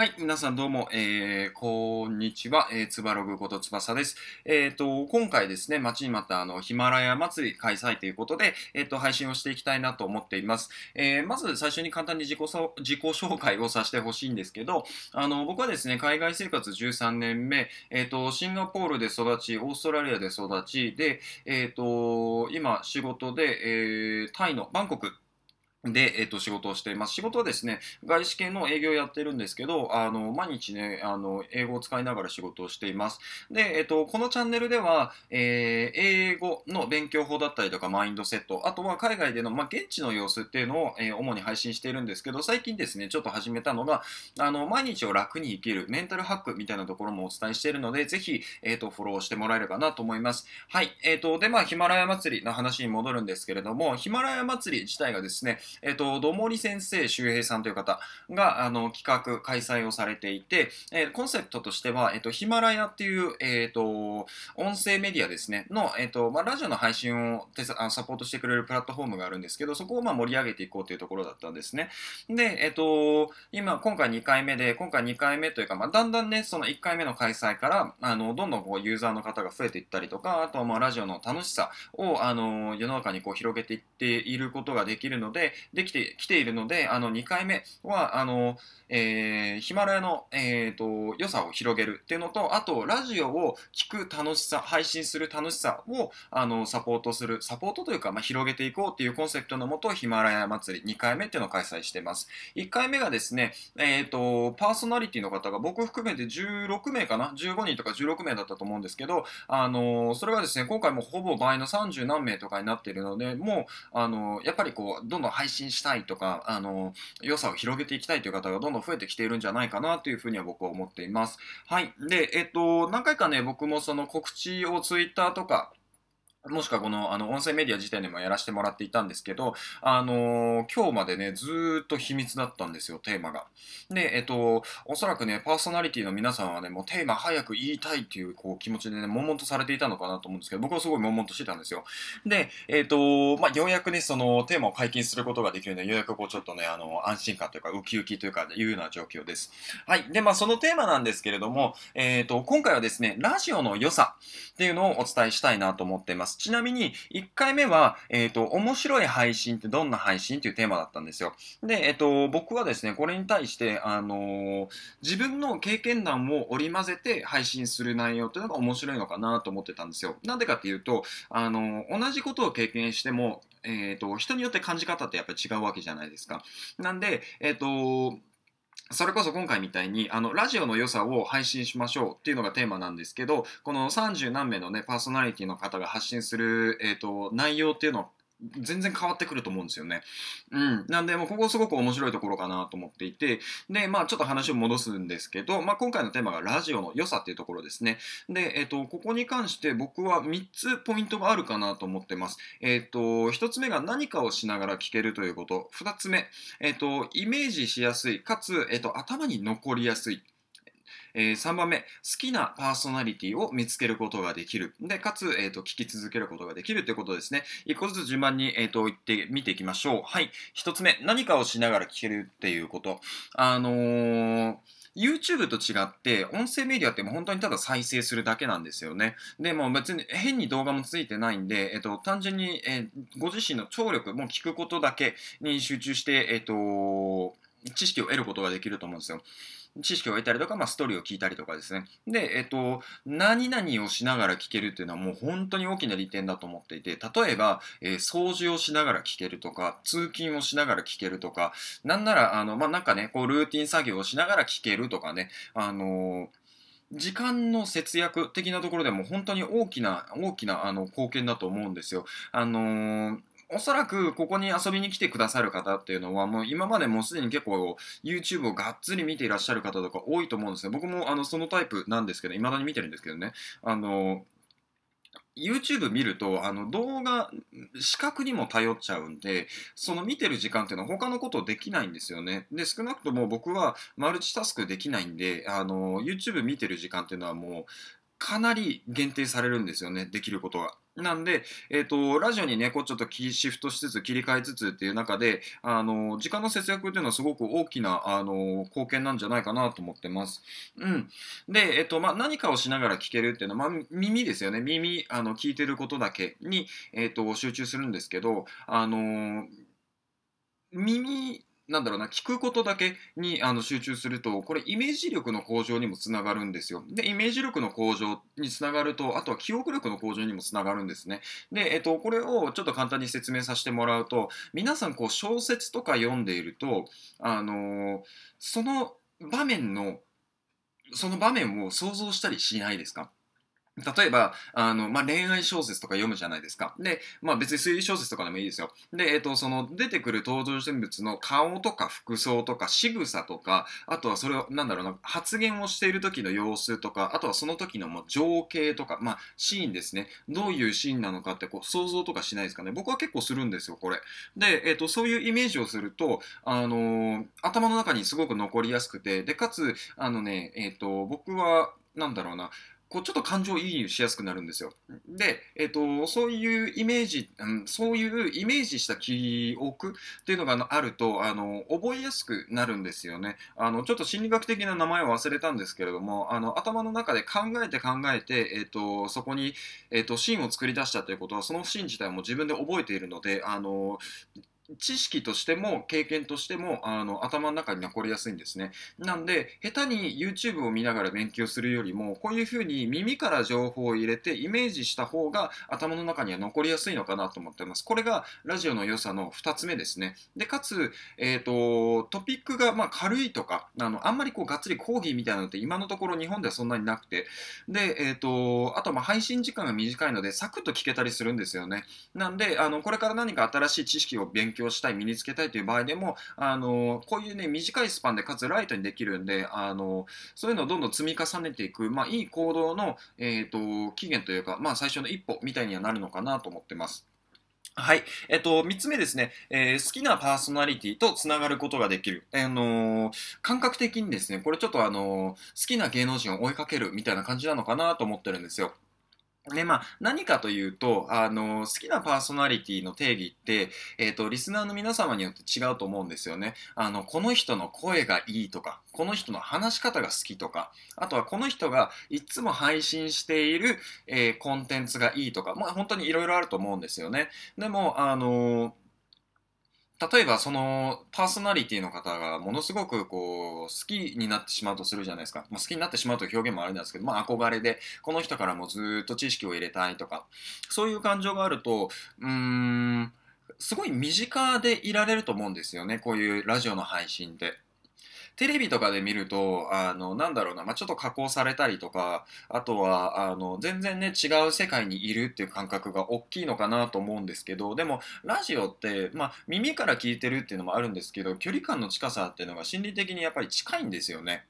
はい、皆さんどうも、えー、こんにちは、えー、つばログことつばさです。えっ、ー、と、今回ですね、待ちに待ったあの、ヒマラヤ祭り開催ということで、えっ、ー、と、配信をしていきたいなと思っています。えー、まず最初に簡単に自己自己紹介をさせてほしいんですけど、あの、僕はですね、海外生活13年目、えっ、ー、と、シンガポールで育ち、オーストラリアで育ち、で、えっ、と、今、仕事で、えー、タイのバンコク、で、えっと、仕事をしています。仕事はですね、外資系の営業をやってるんですけど、あの、毎日ね、あの、英語を使いながら仕事をしています。で、えっと、このチャンネルでは、えー、英語の勉強法だったりとか、マインドセット、あとは海外での、まあ、現地の様子っていうのを、えー、主に配信しているんですけど、最近ですね、ちょっと始めたのが、あの、毎日を楽に生きるメンタルハックみたいなところもお伝えしているので、ぜひ、えっと、フォローしてもらえればなと思います。はい。えっと、で、まあ、ヒマラヤ祭りの話に戻るんですけれども、ヒマラヤ祭り自体がですね、えっと、ども森先生周平さんという方があの企画、開催をされていて、えー、コンセプトとしては、えっ、ー、と、ヒマラヤっていう、えっ、と、音声メディアですね、の、えっ、と、まあ、ラジオの配信をサポートしてくれるプラットフォームがあるんですけど、そこをまあ盛り上げていこうというところだったんですね。で、えっ、と、今、今回2回目で、今回2回目というか、まあ、だんだんね、その1回目の開催から、あの、どんどんこう、ユーザーの方が増えていったりとか、あとはまあ、ラジオの楽しさを、あの、世の中にこう、広げていっていることができるので、できてきているので、あの、2回目は、あの、えー、ヒマラヤの、えーと、良さを広げるっていうのと、あと、ラジオを聞く楽しさ、配信する楽しさをあのサポートする、サポートというか、まあ、広げていこうっていうコンセプトのもと、ヒマラヤ祭り2回目っていうのを開催しています。1回目がですね、えーと、パーソナリティの方が僕含めて16名かな ?15 人とか16名だったと思うんですけど、あのそれがですね、今回もほぼ倍の30何名とかになっているので、もう、あのやっぱりこう、どんどん配信したいとか、あの良さを広げていきたいという方がどんどん増えてきているんじゃないかなというふうには僕は思っています。はい。で、えっと、何回かね、僕もその告知をツイッターとか、もしくはこの、あの、音声メディア自体でもやらせてもらっていたんですけど、あのー、今日までね、ずっと秘密だったんですよ、テーマが。で、えっと、おそらくね、パーソナリティの皆さんはね、もうテーマ早く言いたいっていう、こう、気持ちでね、悶々とされていたのかなと思うんですけど、僕はすごい悶々としてたんですよ。で、えっと、まあ、ようやくね、その、テーマを解禁することができるので、ようやくこう、ちょっとね、あの、安心感というか、ウキウキというか、いうような状況です。はい。で、まあ、そのテーマなんですけれども、えっと、今回はですね、ラジオの良さっていうのをお伝えしたいなと思っています。ちなみに、1回目は、えっ、ー、と、面白い配信ってどんな配信っていうテーマだったんですよ。で、えっ、と、僕はですね、これに対して、あの、自分の経験談を織り交ぜて配信する内容っていうのが面白いのかなと思ってたんですよ。なんでかっていうと、あの同じことを経験しても、えっ、と、人によって感じ方ってやっぱり違うわけじゃないですか。なんで、えっ、と、それこそ今回みたいに、あの、ラジオの良さを配信しましょうっていうのがテーマなんですけど、この30何名のね、パーソナリティの方が発信する、えっ、ー、と、内容っていうのを全然変わってくると思うんですよね。うん。なんで、もうここすごく面白いところかなと思っていて、で、まあちょっと話を戻すんですけど、まあ今回のテーマがラジオの良さっていうところですね。で、えっ、と、ここに関して僕は3つポイントがあるかなと思ってます。えっ、と、1つ目が何かをしながら聞けるということ。2つ目、えっ、と、イメージしやすい、かつ、えっ、と、頭に残りやすい。えー、3番目、好きなパーソナリティを見つけることができる。で、かつ、えっ、ー、と、聞き続けることができるということですね。一個ずつ順番に、えっ、ー、と、言ってみていきましょう。はい。一つ目、何かをしながら聞けるっていうこと。あのー YouTube と違って、音声メディアってもう本当にただ再生するだけなんですよね。で、も別に変に動画もついてないんで、えっと、単純に、え、ご自身の聴力、も聞くことだけに集中して、えっと、知識を得ることができると思うんですよ。知識を得たりとか、まあ、ストーリーを聞いたりとかですね。で、えっと、何々をしながら聞けるっていうのはもう本当に大きな利点だと思っていて、例えば、えー、掃除をしながら聞けるとか、通勤をしながら聞けるとか、なんなら、あの、まあ、なんかね、こう、ルーティン作業をしながら聞けるとかね、あのー時間の節約的なところでも本当に大きな、大きなあの貢献だと思うんですよ。あのー、おそらくここに遊びに来てくださる方っていうのはもう今までもうすでに結構 YouTube をがっつり見ていらっしゃる方とか多いと思うんですよ。僕もあのそのタイプなんですけど、未だに見てるんですけどね。あの、YouTube 見ると、あの動画、視覚にも頼っちゃうんで、その見てる時間っていうのは他のことできないんですよね。で、少なくとも僕はマルチタスクできないんで、あの、YouTube 見てる時間っていうのはもうかなり限定されるんですよね、できることが。なんで、えっ、ー、と、ラジオにね、こうちょっとシフトしつつ、切り替えつつっていう中で、あの、時間の節約っていうのはすごく大きな、あの、貢献なんじゃないかなと思ってます。うん。で、えっ、ー、と、まあ、何かをしながら聞けるっていうのは、まあ、耳ですよね。耳、あの、聞いてることだけに、えっ、ー、と、集中するんですけど、あの、耳なんだろうな、聞くことだけにあの集中すると、これイメージ力の向上にもつながるんですよ。で、イメージ力の向上につながると、あとは記憶力の向上にもつながるんですね。で、えっと、これをちょっと簡単に説明させてもらうと、皆さんこう小説とか読んでいると、あのー、その場面の、その場面を想像したりしないですか？例えば、あの、まあ、恋愛小説とか読むじゃないですか。で、まあ、別に推理小説とかでもいいですよ。で、えっ、と、その、出てくる登場人物の顔とか服装とか仕草とか、あとはそれを、なんだろうな、発言をしている時の様子とか、あとはその時のもう情景とか、まあ、シーンですね。どういうシーンなのかって、こう、想像とかしないですかね。僕は結構するんですよ、これ。で、えっ、と、そういうイメージをすると、あのー、頭の中にすごく残りやすくて、で、かつ、あのね、えっ、と、僕は、なんだろうな、こうちょっと感情移入しやすくなるんですよ。で、えっ、ー、と、そういうイメージ、うん、そういうイメージした記憶っていうのがあると、あの、覚えやすくなるんですよね。あの、ちょっと心理学的な名前を忘れたんですけれども、あの、頭の中で考えて考えて、えっ、ー、と、そこに、えっ、ー、と、シーンを作り出したということは、そのシーン自体も自分で覚えているので、あの、知識としても経験としてもあの頭の中に残りやすいんですね。なんで下手に YouTube を見ながら勉強するよりもこういうふうに耳から情報を入れてイメージした方が頭の中には残りやすいのかなと思ってます。これがラジオの良さの2つ目ですね。でかつ、えーと、トピックがま軽いとかあのあんまりこうがっつり講義みたいなのって今のところ日本ではそんなになくてで、えーと、あとま配信時間が短いのでサクッと聞けたりするんですよね。なんであのこれから何か新しい知識を勉強強したい、身につけたいという場合でも、あのこういうね、短いスパンでかつライトにできるんで、あのそういうのをどんどん積み重ねていく、まあ、いい行動の、えーと、期限というか、まあ、最初の一歩みたいにはなるのかなと思ってます。はい。えっと、三つ目ですね、えー、好きなパーソナリティとつながることができる。あのー、感覚的にですね、これちょっとあのー、好きな芸能人を追いかけるみたいな感じなのかなと思ってるんですよ。で、まあ、何かというと、あの、好きなパーソナリティの定義って、えっ、ー、と、リスナーの皆様によって違うと思うんですよね。あの、この人の声がいいとか、この人の話し方が好きとか、あとはこの人がいつも配信している、えー、コンテンツがいいとか、まあ、本当にいろいろあると思うんですよね。でも、あの例えばそのパーソナリティの方がものすごくこう好きになってしまうとするじゃないですか、まあ、好きになってしまうという表現もあれなんですけど、まあ、憧れでこの人からもずっと知識を入れたいとか。そういう感情があるとうーんすごい身近でいられると思うんですよね。こういうラジオの配信って。テレビとかで見ると、あの、なんだろうな、まあ、ちょっと加工されたりとか、あとは、あの、全然ね、違う世界にいるっていう感覚が大きいのかなと思うんですけど、でも、ラジオって、まあ、耳から聞いてるっていうのもあるんですけど、距離感の近さっていうのが心理的にやっぱり近いんですよね。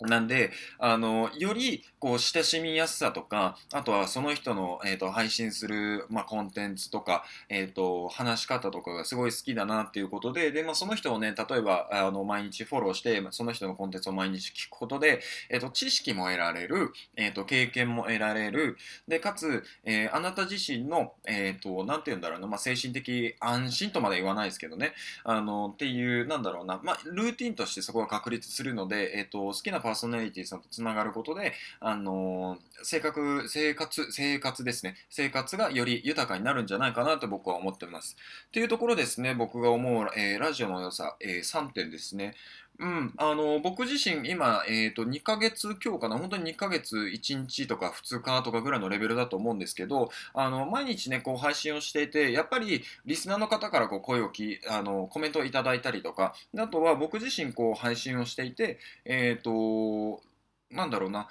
なんで、あの、より、こう、親しみやすさとか、あとはその人の、えっ、ー、と、配信する、まあ、コンテンツとか、えっ、ー、と、話し方とかがすごい好きだなっていうことで、で、まあ、その人をね、例えば、あの、毎日フォローして、その人のコンテンツを毎日聞くことで、えっ、ー、と、知識も得られる、えっ、と、経験も得られる、で、かつ、えあなた自身の、えっ、と、なんて言うんだろうな、まあ、精神的安心とまで言わないですけどね、あの、っていう、なんだろうな、まあ、ルーティンとしてそこが確立するので、えっ、と、好きなパーソナリティさんとつながることで、あのー、性格、生活、生活ですね。生活がより豊かになるんじゃないかなと僕は思ってます。というところですね、僕が思う、えー、ラジオの良さ、えー、3点ですね。うん、あの僕自身今、えーと、2ヶ月今日かな？本当に2ヶ月1日とか2日とかぐらいのレベルだと思うんですけどあの毎日ねこう配信をしていてやっぱりリスナーの方からこう声をきあのコメントをいただいたりとかあとは僕自身こう配信をしていてえっ、ー、となんだろうな、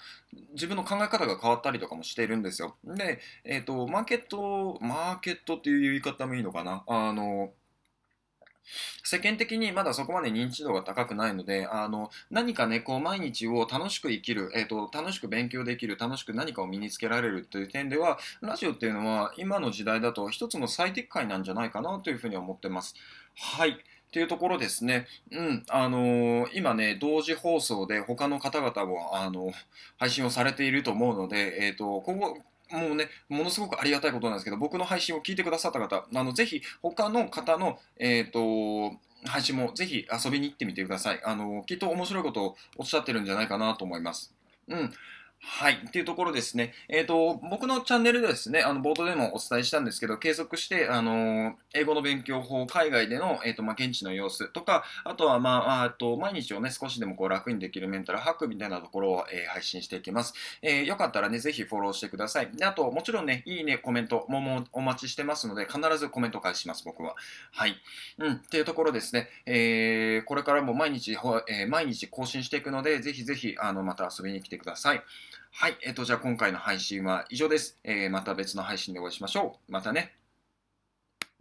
自分の考え方が変わったりとかもしてるんですよ。で、えっ、ー、と、マーケット、マーケットっていう言い方もいいのかな？あの、世間的にまだそこまで認知度が高くないので、あの、何かね、こう、毎日を楽しく生きる、えっ、ー、と、楽しく勉強できる、楽しく何かを身につけられるという点では、ラジオっていうのは、今の時代だと一つの最適解なんじゃないかなというふうに思ってます。はい。っていうところですね。うん、あのー、今ね、同時放送で他の方々も、あの、配信をされていると思うので、えっ、と、今後、もうね、ものすごくありがたいことなんですけど、僕の配信を聞いてくださった方、あのぜひ他の方の、えっ、ー、と、配信もぜひ遊びに行ってみてください。あの、きっと面白いことをおっしゃってるんじゃないかなと思います。うん。はい。っていうところですね。えっ、ー、と、僕のチャンネルでですね、あの、冒頭でもお伝えしたんですけど、継続して、あの、英語の勉強法、海外での、えっ、ー、と、まあ、現地の様子とか、あとは、まあ、あと、毎日をね、少しでもこう楽にできるメンタルハックみたいなところを、えー、配信していきます。えよかったらね、ぜひフォローしてください。で、あと、もちろんね、いいね、コメントももお待ちしてますので、必ずコメント返します、僕は。はい。うん。っていうところですね。えこれからも毎日、え毎日更新していくので、ぜひぜひ、あの、また遊びに来てください。はい。えっ、と、じゃあ今回の配信は以上です。えー、また別の配信でお会いしましょう。またね。